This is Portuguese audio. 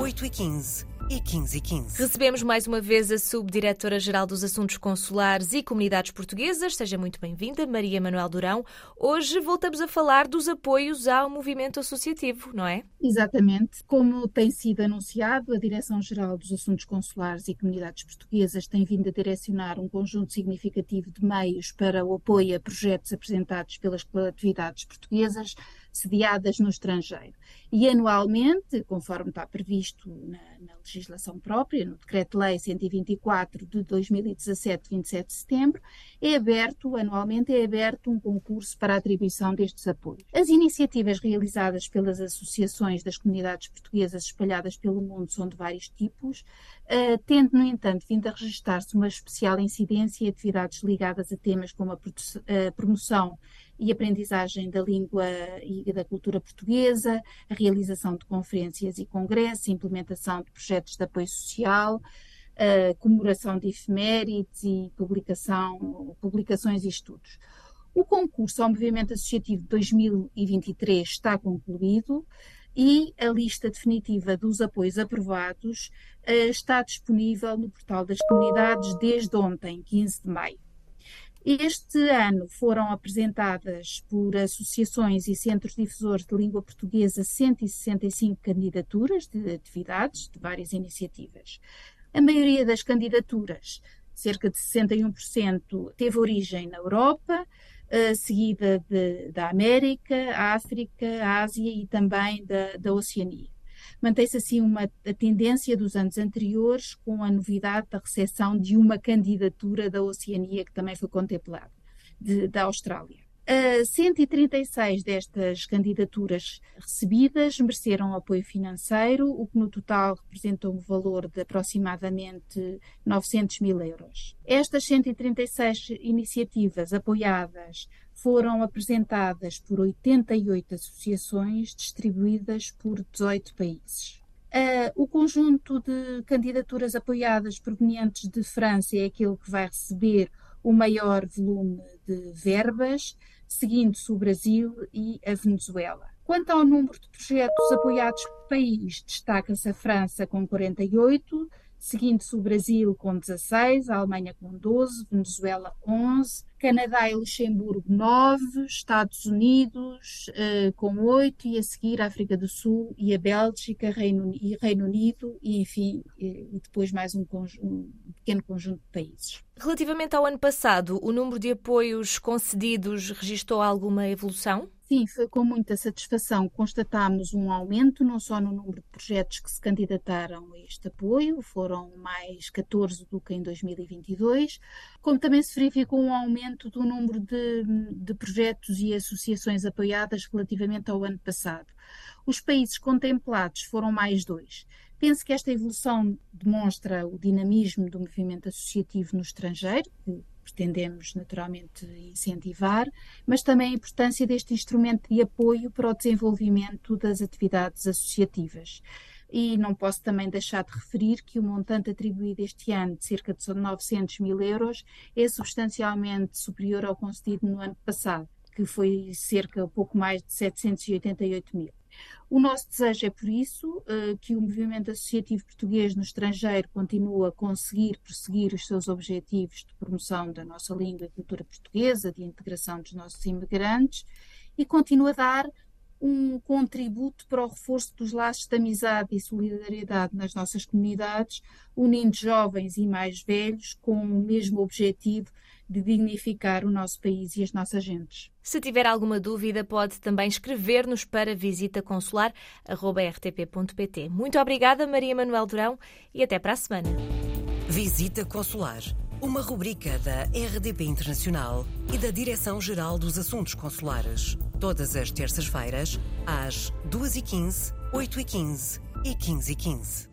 8h15 e 15 e 15. Recebemos mais uma vez a Subdiretora-Geral dos Assuntos Consulares e Comunidades Portuguesas. Seja muito bem-vinda, Maria Manuel Durão. Hoje voltamos a falar dos apoios ao movimento associativo, não é? Exatamente. Como tem sido anunciado, a Direção-Geral dos Assuntos Consulares e Comunidades Portuguesas tem vindo a direcionar um conjunto significativo de meios para o apoio a projetos apresentados pelas coletividades portuguesas sediadas no estrangeiro. E anualmente, conforme está previsto na, na legislação própria, no Decreto-Lei 124 de 2017, 27 de setembro, é aberto, anualmente é aberto um concurso para a atribuição destes apoios. As iniciativas realizadas pelas associações das comunidades portuguesas espalhadas pelo mundo são de vários tipos, uh, tendo, no entanto, vindo a registrar-se uma especial incidência e atividades ligadas a temas como a promoção e aprendizagem da língua e da cultura portuguesa, a realização de conferências e congressos, a implementação de projetos de apoio social, a comemoração de efemérides e publicação, publicações e estudos. O concurso ao Movimento Associativo de 2023 está concluído e a lista definitiva dos apoios aprovados uh, está disponível no portal das comunidades desde ontem, 15 de maio. Este ano foram apresentadas por associações e centros difusores de língua portuguesa 165 candidaturas de atividades de várias iniciativas. A maioria das candidaturas, cerca de 61%, teve origem na Europa, seguida de, da América, África, Ásia e também da, da Oceania. Mantém-se assim uma a tendência dos anos anteriores, com a novidade da recepção de uma candidatura da Oceania, que também foi contemplada, de, da Austrália. Uh, 136 destas candidaturas recebidas mereceram apoio financeiro, o que no total representa um valor de aproximadamente 900 mil euros. Estas 136 iniciativas apoiadas foram apresentadas por 88 associações distribuídas por 18 países. Uh, o conjunto de candidaturas apoiadas provenientes de França é aquele que vai receber o maior volume de verbas, seguindo-se o Brasil e a Venezuela. Quanto ao número de projetos apoiados por país, destaca-se a França com 48, seguindo-se o Brasil com 16, a Alemanha com 12, Venezuela 11, Canadá e Luxemburgo 9, Estados Unidos uh, com 8 e a seguir a África do Sul e a Bélgica Reino, e Reino Unido e enfim, e, e depois mais um, um, pequeno conjunto de países. Relativamente ao ano passado, o número de apoios concedidos registrou alguma evolução? Sim, com muita satisfação constatámos um aumento, não só no número de projetos que se candidataram a este apoio, foram mais 14 do que em 2022, como também se verificou um aumento do número de, de projetos e associações apoiadas relativamente ao ano passado. Os países contemplados foram mais dois. Penso que esta evolução demonstra o dinamismo do movimento associativo no estrangeiro, que pretendemos naturalmente incentivar, mas também a importância deste instrumento de apoio para o desenvolvimento das atividades associativas. E não posso também deixar de referir que o montante atribuído este ano, de cerca de 900 mil euros, é substancialmente superior ao concedido no ano passado, que foi cerca, pouco mais de 788 mil. O nosso desejo é, por isso, eh, que o movimento associativo português no estrangeiro continue a conseguir prosseguir os seus objetivos de promoção da nossa língua e cultura portuguesa, de integração dos nossos imigrantes e continue a dar um contributo para o reforço dos laços de amizade e solidariedade nas nossas comunidades, unindo jovens e mais velhos com o mesmo objetivo de dignificar o nosso país e as nossas gentes. Se tiver alguma dúvida, pode também escrever-nos para visitaconsular.rtp.pt. Muito obrigada, Maria Manuel Durão, e até para a semana. Visita Consular, uma rubrica da RDP Internacional e da Direção-Geral dos Assuntos Consulares. Todas as terças-feiras, às 2h15, 8h15 e 15h15.